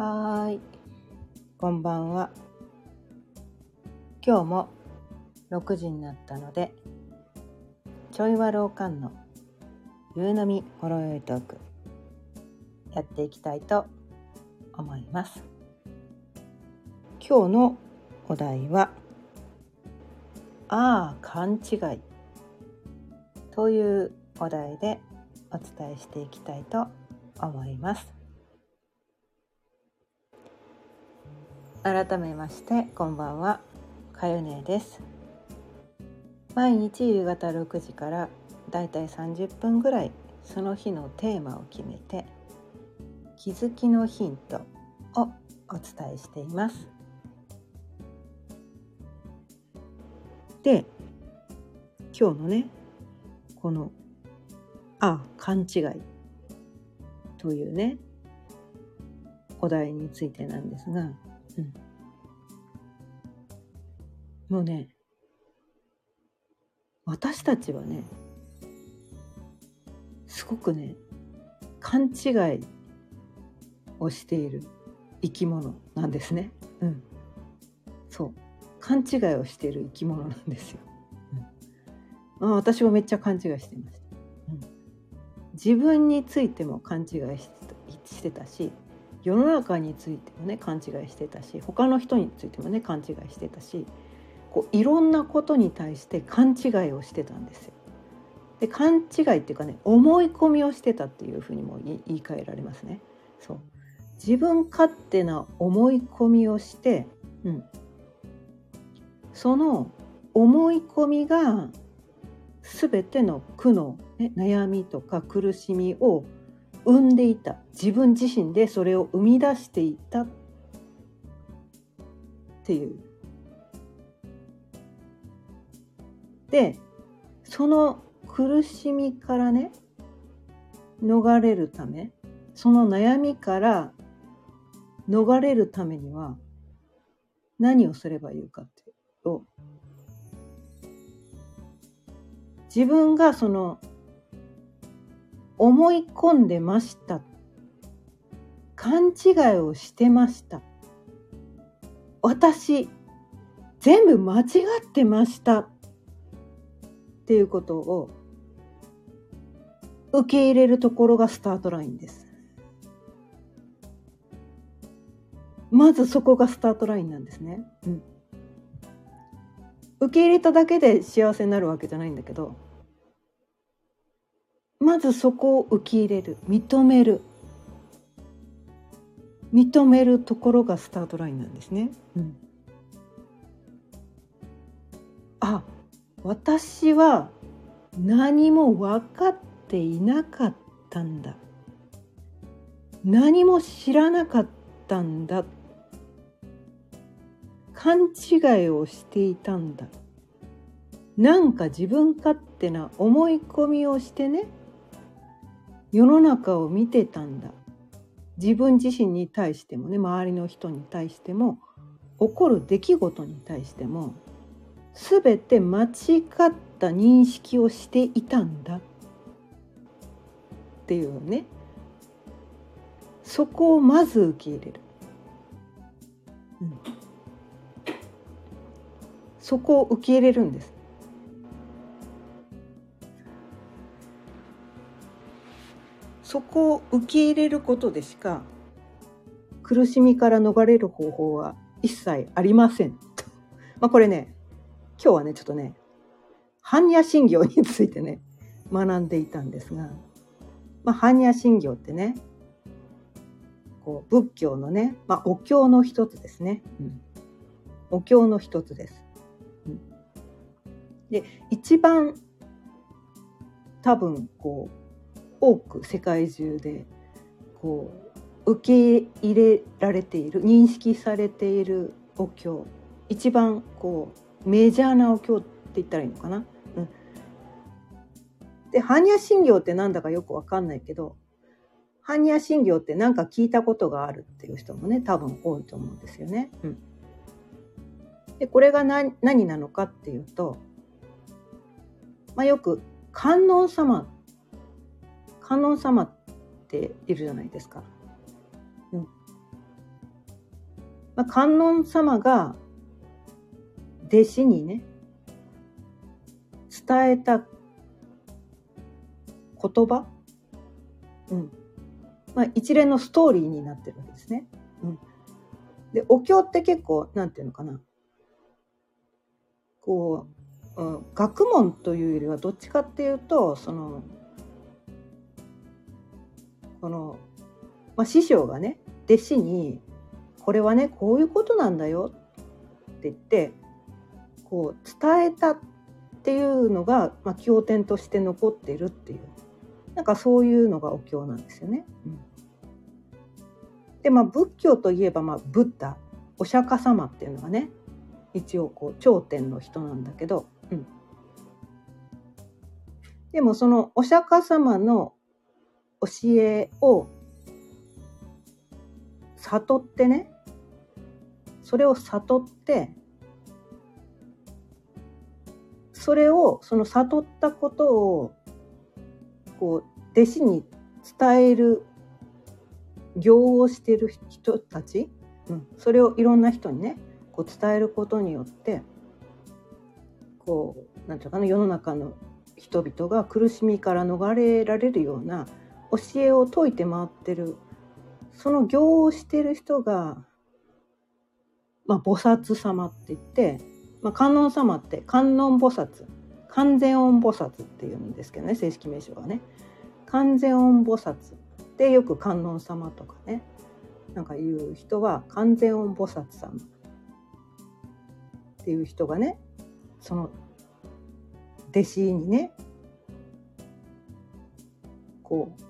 はい、こんばんは。今日も6時になったので、ちょいわろうかんの夕飲みほろよいトークやっていきたいと思います。今日のお題は、ああ、勘違いというお題でお伝えしていきたいと思います。改めましてこんばんは。かゆねです。毎日夕方6時からだいたい30分ぐらいその日のテーマを決めて気づきのヒントをお伝えしています。で今日のねこの「あ勘違い」というねお題についてなんですがうん、もうね私たちはねすごくね勘違いをしている生き物なんですね。うん、そう勘違いをしている生き物なんですよ。うん、あ私もめっちゃ勘違いしてました。うん、自分についても勘違いしてたし世の中についてもね勘違いしてたし他の人についてもね勘違いしてたしこういろんなことに対して勘違いをしてたんですよ。で勘違いっていうかね思い込みをしてたっていうふうにも言い換えられますね。そう自分勝手な思い込みをして、うん、その思い込みが全ての苦悩、ね、悩みとか苦しみを生んでいた。自分自身でそれを生み出していた。っていう。でその苦しみからね逃れるためその悩みから逃れるためには何をすればいいかっていう。と自分がその思い込んでました。勘違いをしてました。私全部間違ってました。っていうことを受け入れるところがスタートラインです。まずそこがスタートラインなんですね、うん、受け入れただけで幸せになるわけじゃないんだけどまずそこを受け入れる。認める。認めるところがスタートラインなんですね。うん、あ私は何も分かっていなかったんだ。何も知らなかったんだ。勘違いをしていたんだ。なんか自分勝手な思い込みをしてね世の中を見てたんだ。自分自身に対してもね周りの人に対しても起こる出来事に対しても全て間違った認識をしていたんだ。っていうね。そこをまず受け入れる、うん、そこを受け入れるんです。そこを受け入れることでしか苦しみから逃れる方法は一切ありません。まあこれね今日はねちょっとね般若心経についてね学んでいたんですが、まあ、般若心経ってねこう仏教のね、まあ、お経の一つですね、うん、お経の一つです。うん、で一番多分こう多く世界中でこう受け入れられている認識されているお経一番こうメジャーなお経って言ったらいいのかな？うん、で般若心経ってなんだかよくわかんないけど般若心経って何か聞いたことがあるっていう人もね多分多いと思うんですよね。うん、でこれが何何なのかっていうと、まあ、よく観音様観音様っているじゃないですか。うん、まあ、観音様が弟子にね伝えた言葉、うんまあ、一連のストーリーになってるわけですね。うん、でお経って結構なんていうのかなこう、うん、学問というよりはどっちかっていうとそのこの、まあ、師匠がね弟子に「これはねこういうことなんだよ」って言ってこう伝えたっていうのが、まあ、経典として残っているっていうなんかそういうのがお経なんですよね。うん、でまあ仏教といえば、まあ、ブッダお釈迦様っていうのがね一応こう頂点の人なんだけど、うん、でもそのお釈迦様の教えを悟ってねそれを悟ってそれをその悟ったことをこう弟子に伝える行をしてる人たち、うん、それをいろんな人にねこう伝えることによってこうなんていうかな世の中の人々が苦しみから逃れられるような教えを説いて回ってる。その行をしてる人が、まあ、菩薩様って言って、まあ、観音様って観音菩薩完全音菩薩っていうんですけどね正式名称はね。完全音菩薩でよく観音様とかねなんか言う人は完全音菩薩様っていう人がねその弟子にねこう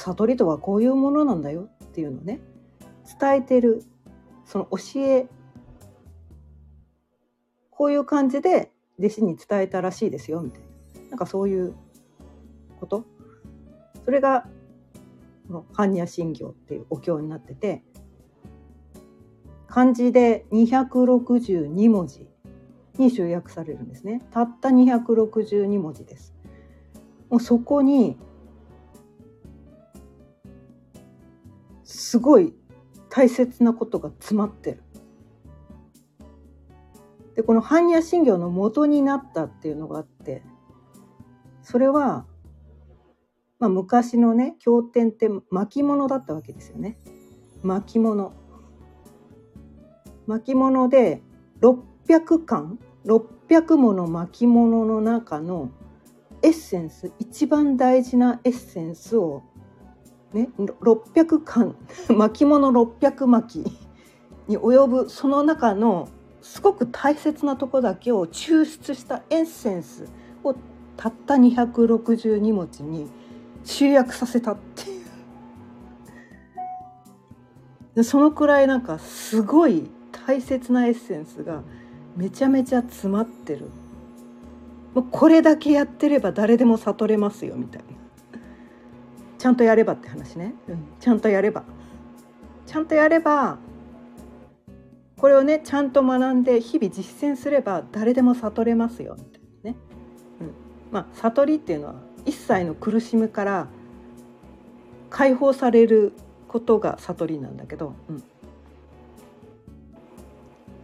悟りとはこういうものなんだよっていうのね伝えてる。その教え。こういう感じで弟子に伝えたらしいですよみたいな。なんかそういうこと。それがこの般若心経っていうお経になってて漢字で262文字に集約されるんですね。たった262文字です。もうそこにすごい大切なことが詰まってる。でこの般若心経の元になったっていうのがあってそれは、まあ、昔のね経典って巻物だったわけですよね。巻物。巻物で600巻600もの巻物の中のエッセンス一番大事なエッセンスをね、600巻。巻物600巻。に及ぶその中のすごく大切なとこだけを抽出したエッセンスをたった262文字に集約させたっていう。そのくらいなんかすごい大切なエッセンスがめちゃめちゃ詰まってる。これだけやってれば誰でも悟れますよみたいな。ちゃんとやればって話ね、うん、ちゃんとやれば。ちゃんとやればこれをねちゃんと学んで日々実践すれば誰でも悟れますよみたいなね、うん、まあ悟りっていうのは一切の苦しみから解放されることが悟りなんだけど、うん、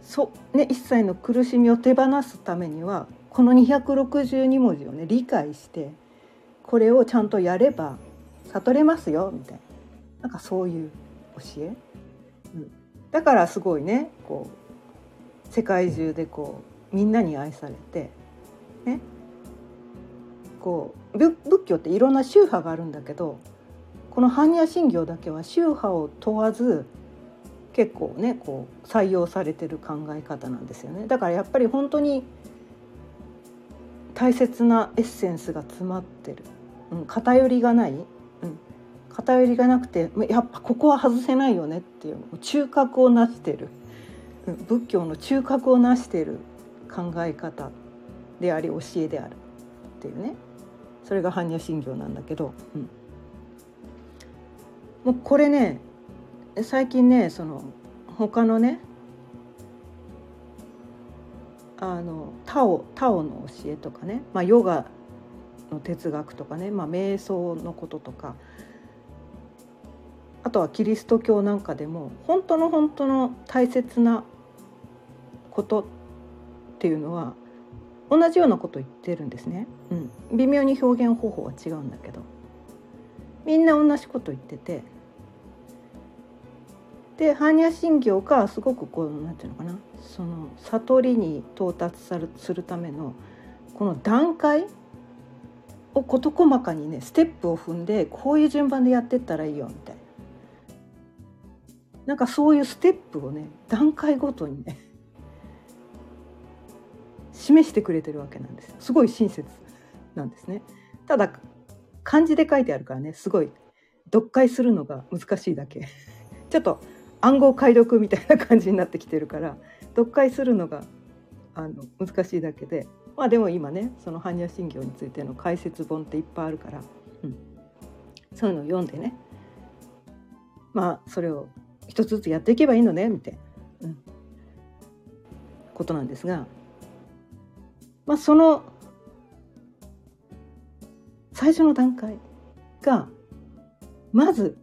そうね一切の苦しみを手放すためにはこの262文字をね理解してこれをちゃんとやれば悟れますよみたいな。なんかそういう教え、うん、だからすごいねこう世界中でこうみんなに愛されてね。こう仏教っていろんな宗派があるんだけどこの般若心経だけは宗派を問わず結構ねこう採用されてる考え方なんですよね。だからやっぱり本当に大切なエッセンスが詰まってる、うん、偏りがない偏りがなくてやっぱここは外せないよねっていう中核をなしてる。仏教の中核をなしてる考え方であり教えであるっていうね。それが般若心経なんだけど、うん、もうこれね最近ねその他のねあのタオタオの教えとかね、まあ、ヨガの哲学とかね、まあ、瞑想のこととかあとはキリスト教なんかでも本当の本当の大切なことっていうのは同じようなこと言ってるんですね、うん、微妙に表現方法は違うんだけど。みんな同じこと言ってて。で般若心経がすごくこうなんていうのかな。その悟りに到達するためのこの段階を事細かにねステップを踏んでこういう順番でやってったらいいよみたいな。なんかそういうステップをね段階ごとにね示してくれてるわけなんですすごい親切なんですね。ただ漢字で書いてあるからねすごい読解するのが難しいだけ。ちょっと暗号解読みたいな感じになってきてるから読解するのがあの難しいだけで。まあでも今ねその般若心経についての解説本っていっぱいあるから、うん、そういうのを読んでねまあそれを一つずつやっていけばいいのねみたいな、うん、ことなんですがまあその最初の段階がまず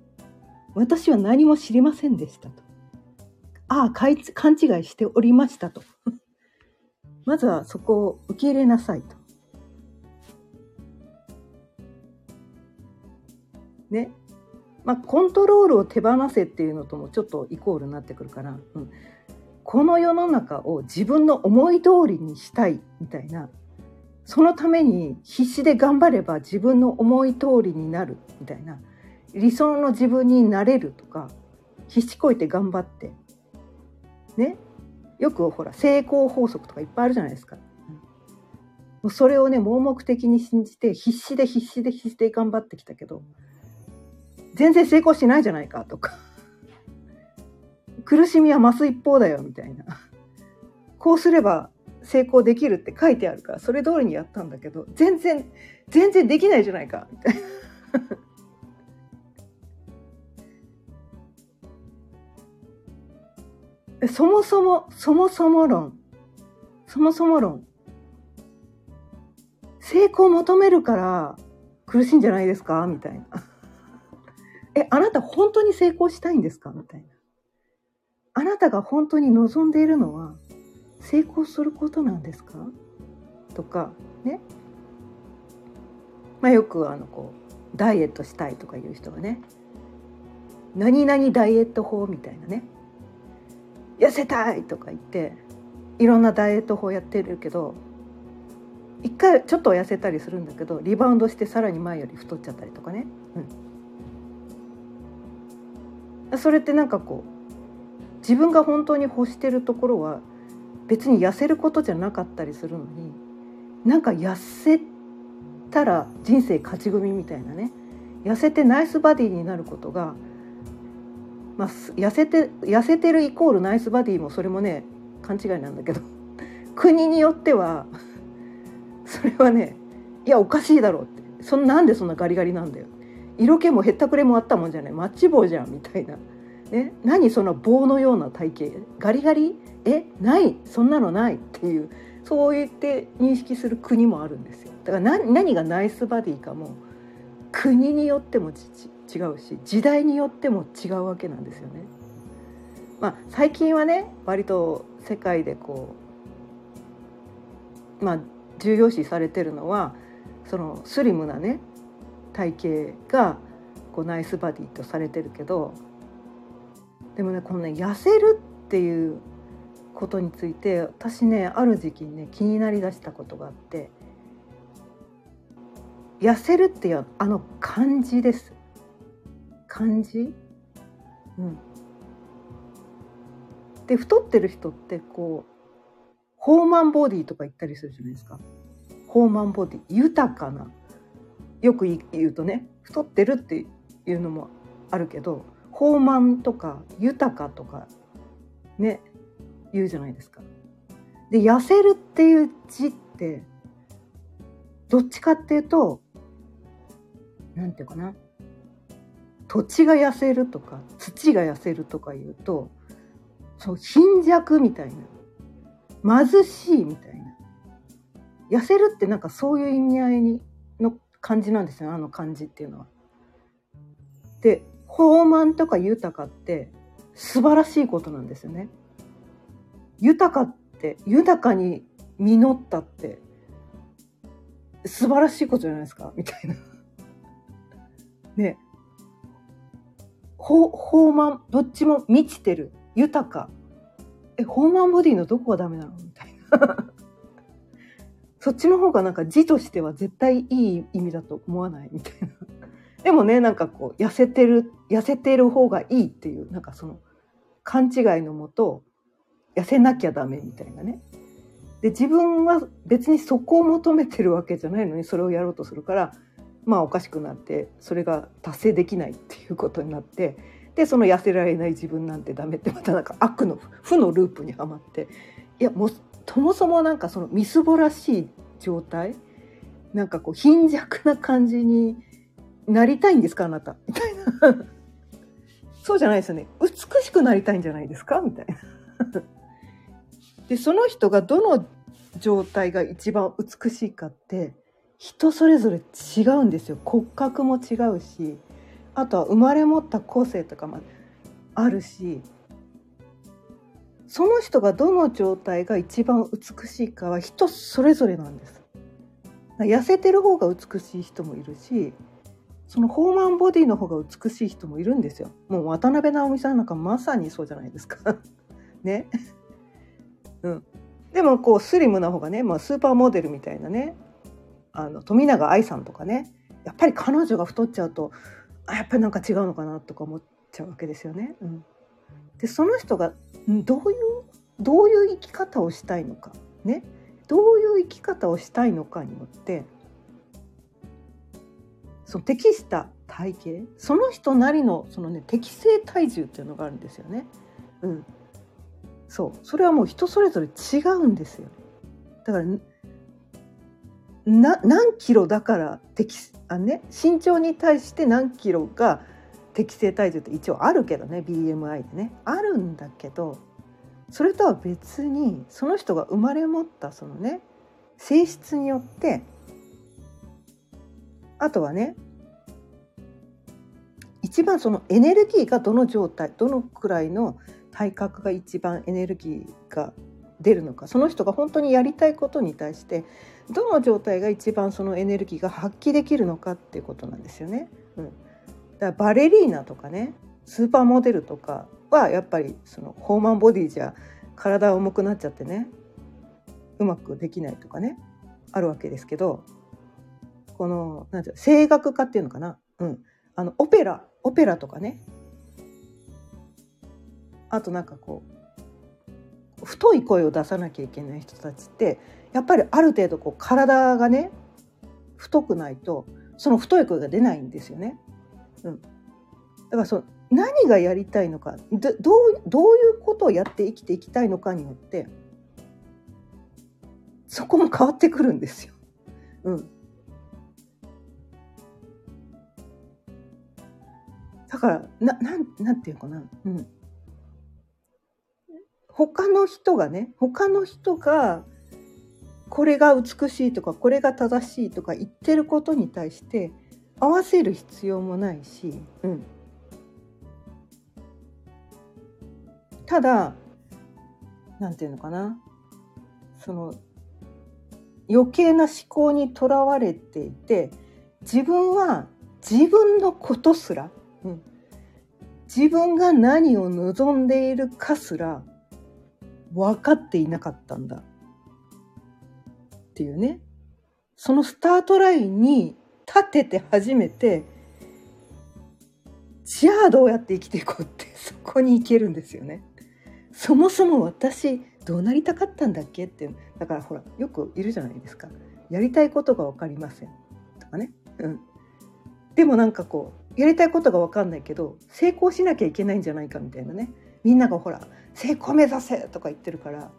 私は何も知りませんでしたと。ああ、勘違いしておりましたと。まずはそこを受け入れなさいと。ね。まあ、コントロールを手放せっていうのともちょっとイコールになってくるから、うん、この世の中を自分の思い通りにしたいみたいなそのために必死で頑張れば自分の思い通りになるみたいな理想の自分になれるとか必死こいて頑張ってね。よくほら成功法則とかいっぱいあるじゃないですか。それをね盲目的に信じて必死で必死で必死で頑張ってきたけど全然成功しないじゃないかとか苦しみは増す一方だよみたいなこうすれば成功できるって書いてあるからそれ通りにやったんだけど全然全然できないじゃないかみたいなそもそも、そもそも論。そもそも論。成功を求めるから苦しいんじゃないですか？みたいな。え、あなた本当に成功したいんですか？みたいな。あなたが本当に望んでいるのは成功することなんですか？とか、ね。まあよくあのこう、ダイエットしたいとかいう人がね、何々ダイエット法みたいなね。痩せたいとか言っていろんなダイエット法やってるけど一回ちょっと痩せたりするんだけどリバウンドしてさらに前より太っちゃったりとかね、うん、それってなんかこう自分が本当に欲してるところは別に痩せることじゃなかったりするのになんか痩せたら人生勝ち組みたいなね痩せてナイスバディになることがまあ、痩せて痩せてるイコールナイスバディもそれもね勘違いなんだけど 国によってはそれはねいやおかしいだろうって。そんなんでそんなガリガリなんだよ色気もへったくれもあったもんじゃない。マッチ棒じゃんみたいな、ね、何その棒のような体型。ガリガリ？えない。そんなのないっていう。そう言って認識する国もあるんですよ。だから何がナイスバディかも国によっても違うし時代によっても違うわけなんですよね。まあ、最近はね割と世界でこうまあ重要視されてるのはそのスリムなね体型がこうナイスバディとされてるけどでもねこのね痩せるっていうことについて私ねある時期にね気になりだしたことがあって痩せるっていうあの漢字です。感じ、うん、で太ってる人ってこうホーマンボディとか言ったりするじゃないですか。ホーマンボディ豊かなよく言うとね太ってるっていうのもあるけど豊満とか豊かとかね言うじゃないですか。で痩せるっていう字ってどっちかっていうと何て言うかな土地が痩せるとか土が痩せるとか言うとそう貧弱みたいな貧しいみたいな痩せるってなんかそういう意味合いに感じなんですよあの漢字っていうのは。で豊満とか豊かって素晴らしいことなんですよね。豊かって豊かに実ったって素晴らしいことじゃないですかみたいな。ね。ほ、豊満、どっちも満ちてる、豊か。え、豊満ボディのどこがダメなの？みたいな。そっちの方がなんか字としては絶対いい意味だと思わないみたいな。でもね、なんかこう、痩せてる、痩せてる方がいいっていう、なんかその、勘違いのもと、痩せなきゃダメみたいなね。で、自分は別にそこを求めてるわけじゃないのに、それをやろうとするから、まあおかしくなって、それが達成できないっていうことになって、で、その痩せられない自分なんてダメって、またなんか悪の、負のループにはまって、いや、もう、そもそもなんかそのみすぼらしい状態なんかこう貧弱な感じになりたいんですかあなた。みたいな。そうじゃないですよね。美しくなりたいんじゃないですか？みたいな。でその人がどの状態が一番美しいかって人それぞれ違うんですよ。骨格も違うしあとは生まれ持った個性とかもあるしその人がどの状態が一番美しいかは人それぞれなんです。痩せてる方が美しい人もいるしそのホーマンボディの方が美しい人もいるんですよ。もう渡辺直美さんなんかまさにそうじゃないですか。ね。うん。でもこうスリムな方がね、まあ、スーパーモデルみたいなねあの富永愛さんとかねやっぱり彼女が太っちゃうとあやっぱりなんか違うのかなとか思っちゃうわけですよね。うん、でその人がどういうどういう生き方をしたいのかねどういう生き方をしたいのかによってその適した体型その人なりのその、ね、適正体重っていうのがあるんですよね。うん、そうそれはもう人それぞれ違うんですよ。だからな何キロだから適あ、ね、身長に対して何キロが適正体重って一応あるけどね BMI でねあるんだけどそれとは別にその人が生まれ持ったそのね性質によってあとはね一番そのエネルギーがどの状態どのくらいの体格が一番エネルギーが出るのかその人が本当にやりたいことに対してどの状態が一番そのエネルギーが発揮できるのかっていうことなんですよね。うん、だバレリーナとかねスーパーモデルとかはやっぱりそのホーマンボディじゃ体重くなっちゃってねうまくできないとかねあるわけですけどこのなんていう声楽家っていうのかな、うん、あのオペラオペラとかね。あとなんかこう太い声を出さなきゃいけない人たちってやっぱりある程度こう体がね太くないとその太い声が出ないんですよね。うん、だからその何がやりたいのかどどうどういうことをやって生きていきたいのかによってそこも変わってくるんですよ。うん、だからななんなんていうかな、うん、他の人がね他の人がこれが美しいとかこれが正しいとか言ってることに対して合わせる必要もないし、うん、ただなんていうのかな。その余計な思考にとらわれていて自分は自分のことすら、うん、自分が何を望んでいるかすら分かっていなかったんだ。っていうね。そのスタートラインに立てて初めてじゃあどうやって生きていこうって そこに行けるんですよね。そもそも私どうなりたかったんだっけってだからほらよくいるじゃないですか。やりたいことが分かりません。とかね、うん、でもなんかこうやりたいことが分かんないけど成功しなきゃいけないんじゃないかみたいなね。みんながほら成功目指せとか言ってるから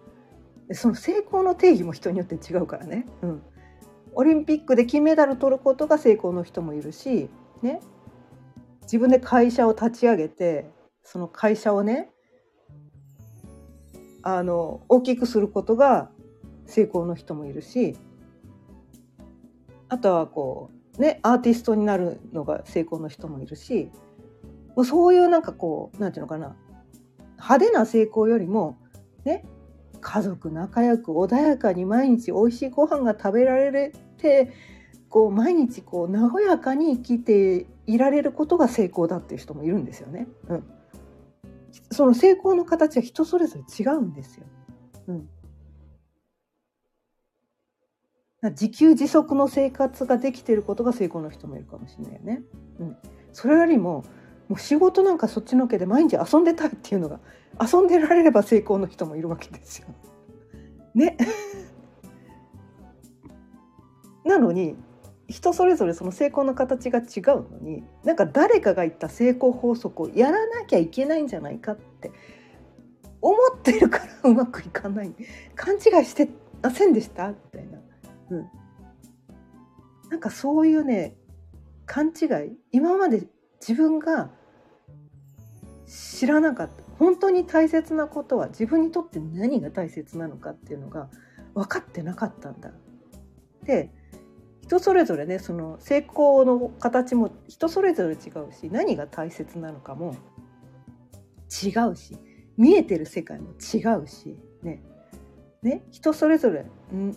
その成功の定義も人によって違うからね、うん、オリンピックで金メダル取ることが成功の人もいるし、ね、自分で会社を立ち上げてその会社をねあの大きくすることが成功の人もいるしあとはこうねアーティストになるのが成功の人もいるしもうそういうなんかこうなんていうのかな派手な成功よりもね家族仲良く穏やかに毎日美味しいご飯が食べられってこう毎日こう和やかに生きていられることが成功だっていう人もいるんですよね。うん、その成功の形は人それぞれ違うんですよ。うん、自給自足の生活ができていることが成功の人もいるかもしれないよね。うん、それよりももう仕事なんかそっちのけで毎日遊んでたいっていうのが遊んでられれば成功の人もいるわけですよ。ね。なのに人それぞれその成功の形が違うのになんか誰かが言った成功法則をやらなきゃいけないんじゃないかって思ってるからうまくいかない。勘違いしてませんでしたみたいな、うん、なんかそういうね勘違い。今まで自分が知らなかった。本当に大切なことは自分にとって何が大切なのかっていうのが分かってなかったんだ。で人それぞれねその成功の形も人それぞれ違うし何が大切なのかも違うし見えてる世界も違うしね。ね人それぞれ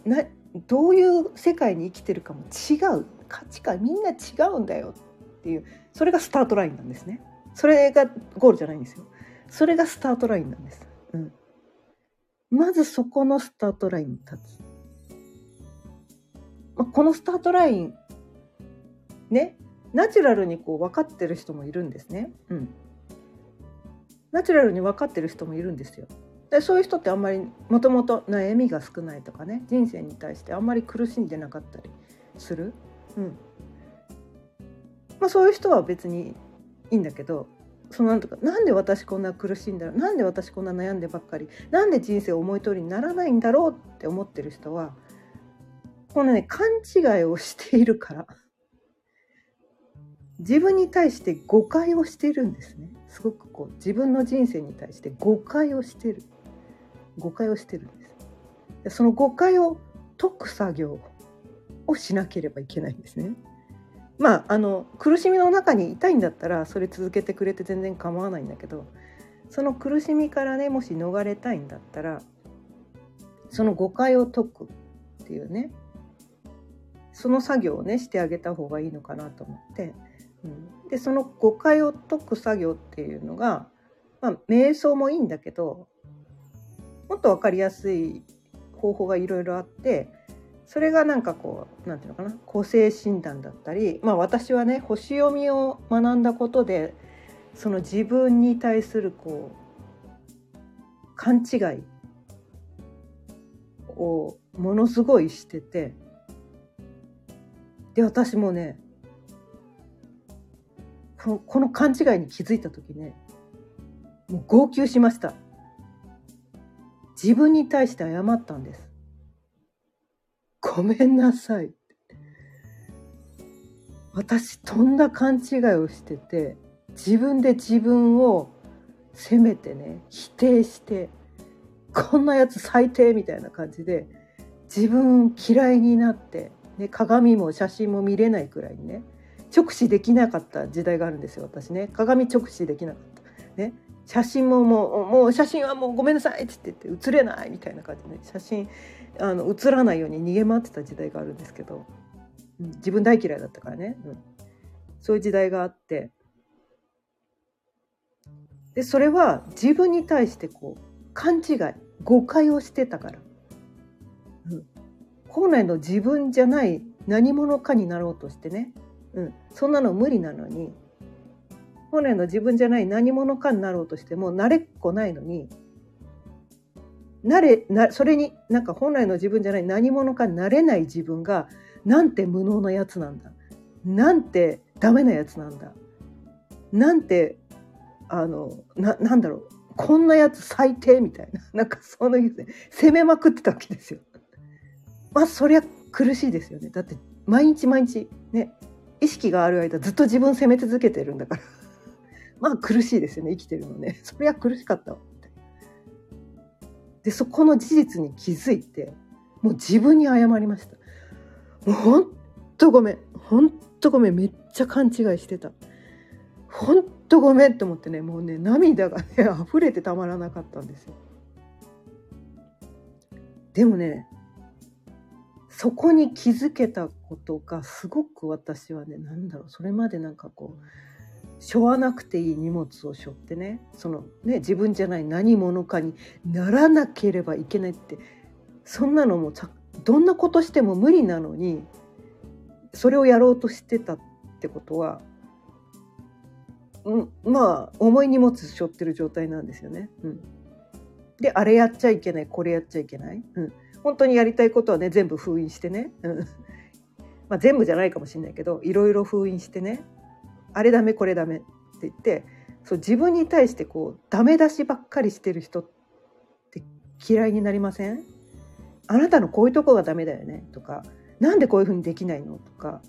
などういう世界に生きてるかも違う。価値観みんな違うんだよっていうそれがスタートラインなんですね。それがゴールじゃないんですよ。それがスタートラインなんです、うん、まずそこのスタートラインに立つ。まあ、このスタートラインねナチュラルにこう分かってる人もいるんですね。うん、ナチュラルに分かってる人もいるんですよ。でそういう人ってあんまりもともと悩みが少ないとかね人生に対してあんまり苦しんでなかったりする。うんまあ、そういう人は別にいいんだけどそのなんとかなんで私こんな苦しいんだろうなんで私こんな悩んでばっかりなんで人生思い通りにならないんだろうって思ってる人はこのね、勘違いをしているから、自分に対して誤解をしているんですね。すごくこう、自分の人生に対して誤解をしてる。誤解をしてるんです。でその誤解を解く作業をしなければいけないんですね。まあ、あの苦しみの中にいたいんだったらそれ続けてくれて全然構わないんだけどその苦しみからねもし逃れたいんだったらその誤解を解くっていうねその作業をねしてあげた方がいいのかなと思って、うん、でその誤解を解く作業っていうのが、まあ、瞑想もいいんだけどもっと分かりやすい方法がいろいろあってそれがなんかこう何て言うのかな個性診断だったりまあ私はね星読みを学んだことでその自分に対するこう勘違いをものすごいしててで私もねこの勘違いに気づいた時ねもう号泣しました。自分に対して謝ったんです。ごめんなさい。私とんだ勘違いをしてて自分で自分を責めてね否定してこんなやつ最低みたいな感じで自分嫌いになってね、鏡も写真も見れないくらいにね直視できなかった時代があるんですよ私ね。鏡直視できなかった。ね。写真ももうもう写真はもうごめんなさいって言って写れないみたいな感じで、ね、写真あの写らないように逃げ回ってた時代があるんですけど、うん、自分大嫌いだったからね、うん、そういう時代があって。でそれは自分に対してこう勘違い誤解をしてたから、本来の自分じゃない何者かになろうとしてね、うん、そんなの無理なのに本来の自分じゃない何者かになろうとしても慣れっこないのになれなそれになんか本来の自分じゃない何者かになれない自分がなんて無能なやつなんだ。なんてダメなやつなんだ。なんてあのななんだろう。こんなやつ最低みたいな。なんかその責めまくってたわけですよ。まあそりゃ苦しいですよね。だって毎日毎日ね意識がある間ずっと自分責め続けてるんだから。まあ苦しいですよね生きてるのね。そりゃ苦しかったわ。ってでそこの事実に気づいてもう自分に謝りました。もうほんとごめん。ほんとごめん。めっちゃ勘違いしてた。ほんとごめんと思ってねもうね涙がね溢れてたまらなかったんですよ。でもねそこに気づけたことがすごく私はね何だろうそれまでなんかこう背負わなくていい荷物を背負ってねそのね自分じゃない何者かにならなければいけないってそんなのもどんなことしても無理なのにそれをやろうとしてたってことは、うん、まあ重い荷物背負ってる状態なんですよね。うん、であれやっちゃいけないこれやっちゃいけない。うん本当にやりたいことはね全部封印してね、うん。まあ、全部じゃないかもしれないけどいろいろ封印してね。あれダメこれダメって言ってそう自分に対してこうダメ出しばっかりしてる人って嫌いになりません？あなたのこういうとこがダメだよね？とかなんでこういうふうにできないの？とか。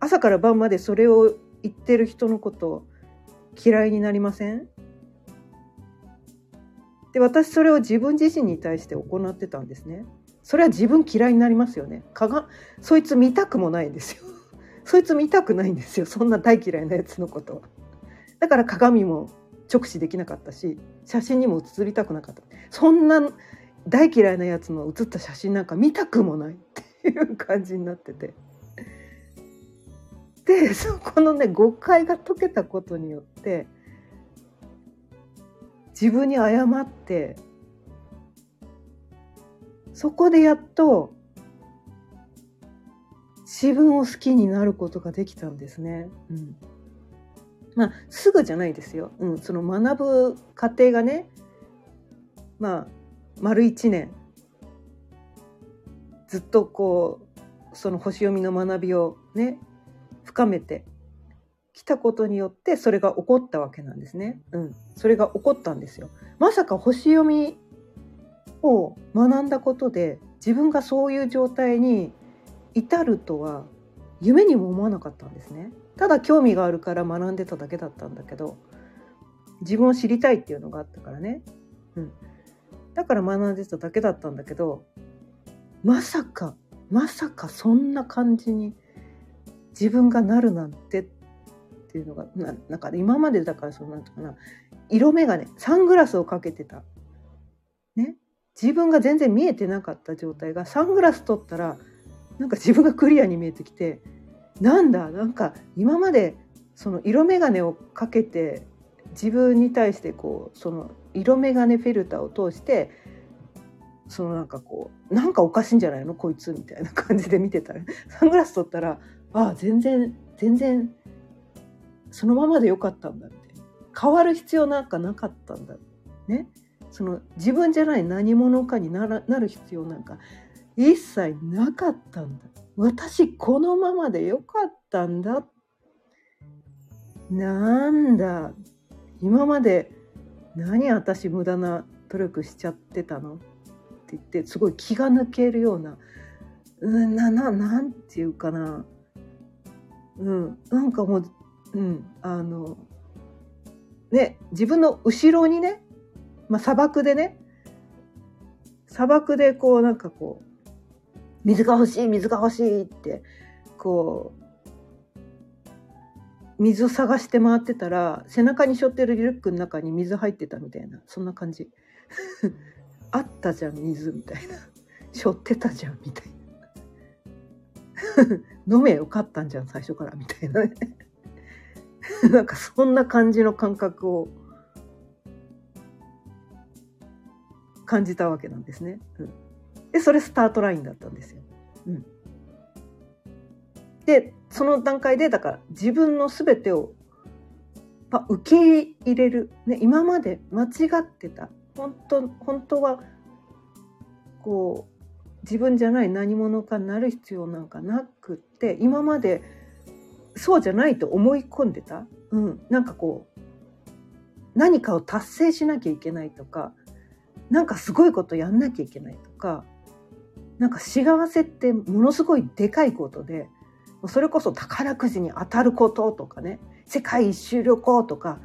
朝から晩までそれを言ってる人のこと嫌いになりません？で私それを自分自身に対して行ってたんですね。それは自分嫌いになりますよね。かがそいつ見たくもないんですよ。そいつ見たくないんですよ。そんな大嫌いなやつのことは。だから鏡も直視できなかったし写真にも写りたくなかった。そんな大嫌いなやつの写った写真なんか見たくもないっていう感じになってて。でそこのね誤解が解けたことによって自分に謝ってそこでやっと自分を好きになることができたんですね。うん、まあすぐじゃないですよ。うん、その学ぶ過程がねまあ丸一年ずっとこうその星読みの学びをね深めて来たことによってそれが起こったわけなんですね。うん、それが起こったんですよ。まさか星読みを学んだことで自分がそういう状態に至るとは夢にも思わなかったんですね。ただ興味があるから学んでただけだったんだけど自分を知りたいっていうのがあったからね。うん、だから学んでただけだったんだけどまさかまさかそんな感じに自分がなるなんてってていうのがななんか今までだからそのなんとかな色眼鏡サングラスをかけてた、ね、自分が全然見えてなかった状態がサングラス取ったらなんか自分がクリアに見えてきてなんだなんか今までその色眼鏡をかけて自分に対してこうその色眼鏡フィルターを通してそのなんかこうなんかおかしいんじゃないの？こいつみたいな感じで見てたらサングラス取ったらああ全然全然そのままでよかったんだって。変わる必要なんかなかったんだね。その自分じゃない何者かにならなる必要なんか一切なかったんだ。私このままでよかったんだ。なんだ。今まで何私無駄な努力しちゃってたの？って言ってすごい気が抜けるようなうんなななんていうかな。うん。なんかもううん、あのね自分の後ろにね、まあ、砂漠でね砂漠でこうなんかこう水が欲しい水が欲しいってこう水を探して回ってたら背中に背負ってるリュックの中に水入ってたみたいなそんな感じ。あったじゃん水みたいな。背負ってたじゃんみたいな。飲めよかったんじゃん最初からみたいなね。なんかそんな感じの感覚を感じたわけなんですね。うん、でそれスタートラインだったんですよ。うん、でその段階でだから自分の全てをま受け入れる、ね、今まで間違ってた。本当本当はこう自分じゃない何者かになる必要なんかなくって今までそうじゃないと思い込んでた、うん、なんかこう何かを達成しなきゃいけないとかなんかすごいことやんなきゃいけないとかなんか幸せってものすごいでかいことでそれこそ宝くじに当たることとかね世界一周旅行とか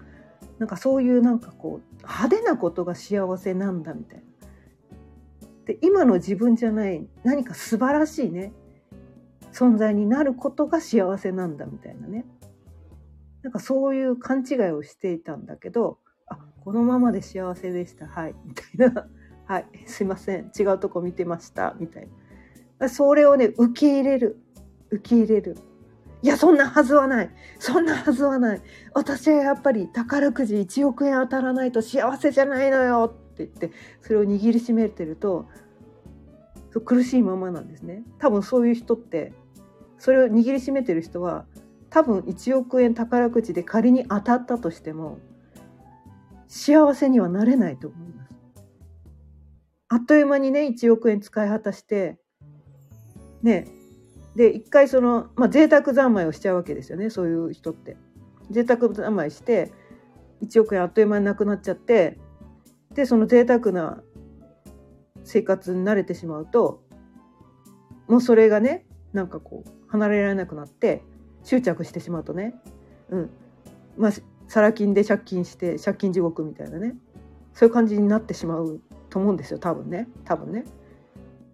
なんかそういうなんかこう派手なことが幸せなんだみたいな。で今の自分じゃない何か素晴らしいね存在になることが幸せなんだみたいなねなんかそういう勘違いをしていたんだけど、あ、このままで幸せでした。はい。みたいな。はい。すいません。違うとこ見てました。みたいな。それをね、受け入れる。受け入れる。いや、そんなはずはない。そんなはずはない。私はやっぱり宝くじ1億円当たらないと幸せじゃないのよって言って、それを握りしめてると、苦しいままなんですね。多分そういう人って、それを握りしめてる人は、多分1億円宝くじで仮に当たったとしても、幸せにはなれないと思います。あっという間にね、1億円使い果たして、ね、で一回その、まあ、贅沢三昧をしちゃうわけですよねそういう人って。贅沢三昧して1億円あっという間になくなっちゃってでその贅沢な生活に慣れてしまうともうそれがねなんかこう離れられなくなって執着してしまうとね、うん。まあ、サラ金で借金して借金地獄みたいなね。そういう感じになってしまうと思うんですよ。多分ね。多分ね。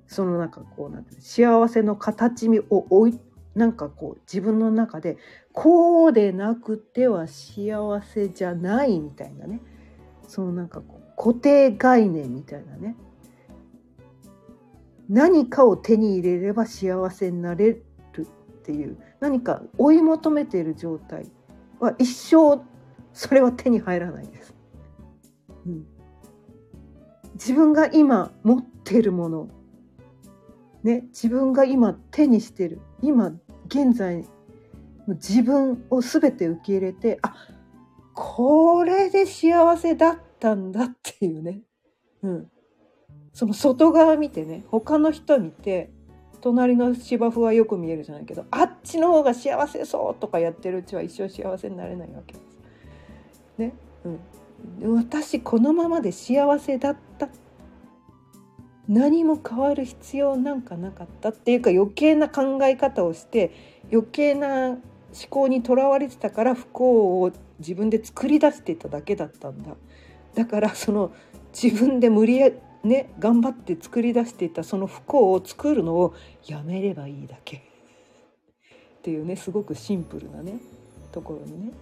そのなんかこうなんて幸せの形を置いなんかこう自分の中でこうでなくては幸せじゃないみたいなね。そのなんかこう固定概念みたいなね。何かを手に入れれば幸せになれる。っていう何か追い求めている状態は一生それは手に入らないです。うん、自分が今持っているもの。ね、自分が今手にしてる。今現在の自分を全て受け入れてあこれで幸せだったんだっていうね、うん、その外側見てね他の人見て隣の芝生はよく見えるじゃないけどあっちの方が幸せそうとかやってるうちは一生幸せになれないわけです。ね。うん、私このままで幸せだった。何も変わる必要なんかなかったっていうか余計な考え方をして余計な思考にとらわれてたから不幸を自分で作り出してただけだったんだ。だからその自分で無理やね頑張って作り出していたその不幸を作るのをやめればいいだけ。っていうねすごくシンプルなねところにね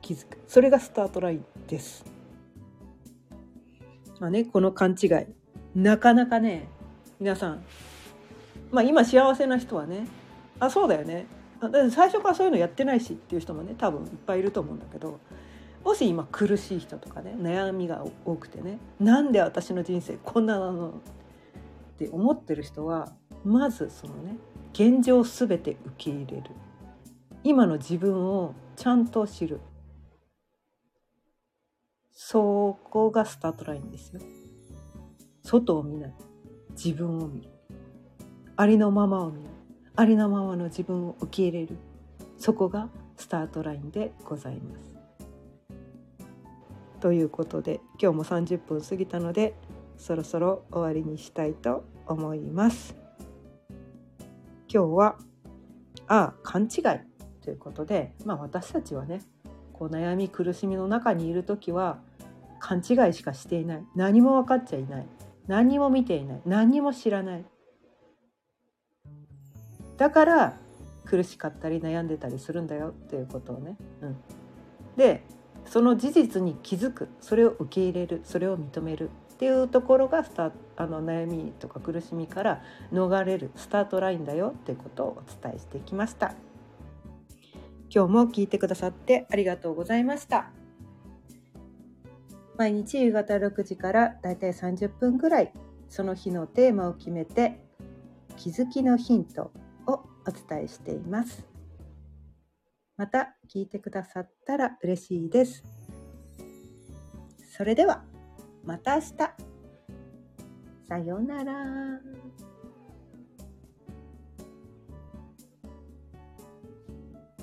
気づく。それがスタートラインです。まあねこの勘違い。なかなかね皆さん。まあ今幸せな人はねあそうだよね。最初からそういうのやってないしっていう人もね多分いっぱいいると思うんだけどもし今苦しい人とかね悩みが多くてねなんで私の人生こんななのって思ってる人はまずそのね現状すべて受け入れる。今の自分をちゃんと知る。そこがスタートラインですよ。外を見ない。自分を見る。ありのままを見るありのままの自分を受け入れる。そこがスタートラインでございます。ということで今日も30分過ぎたのでそろそろ終わりにしたいと思います。今日はああ勘違い。ということで、まあ、私たちはねこう悩み苦しみの中にいる時は勘違いしかしていない。何も分かっちゃいない。何も見ていない。何も知らない。だから苦しかったり悩んでたりするんだよ。っていうことをね、うん、でその事実に気づくそれを受け入れるそれを認めるっていうところがスタあの悩みとか苦しみから逃れるスタートラインだよっていうことをお伝えしてきました。今日も聞いてくださってありがとうございました。毎日夕方6時からだいたい30分ぐらいその日のテーマを決めて気づきのヒントをお伝えしています。また聞いてくださったら嬉しいですそれではまた明日さようなら。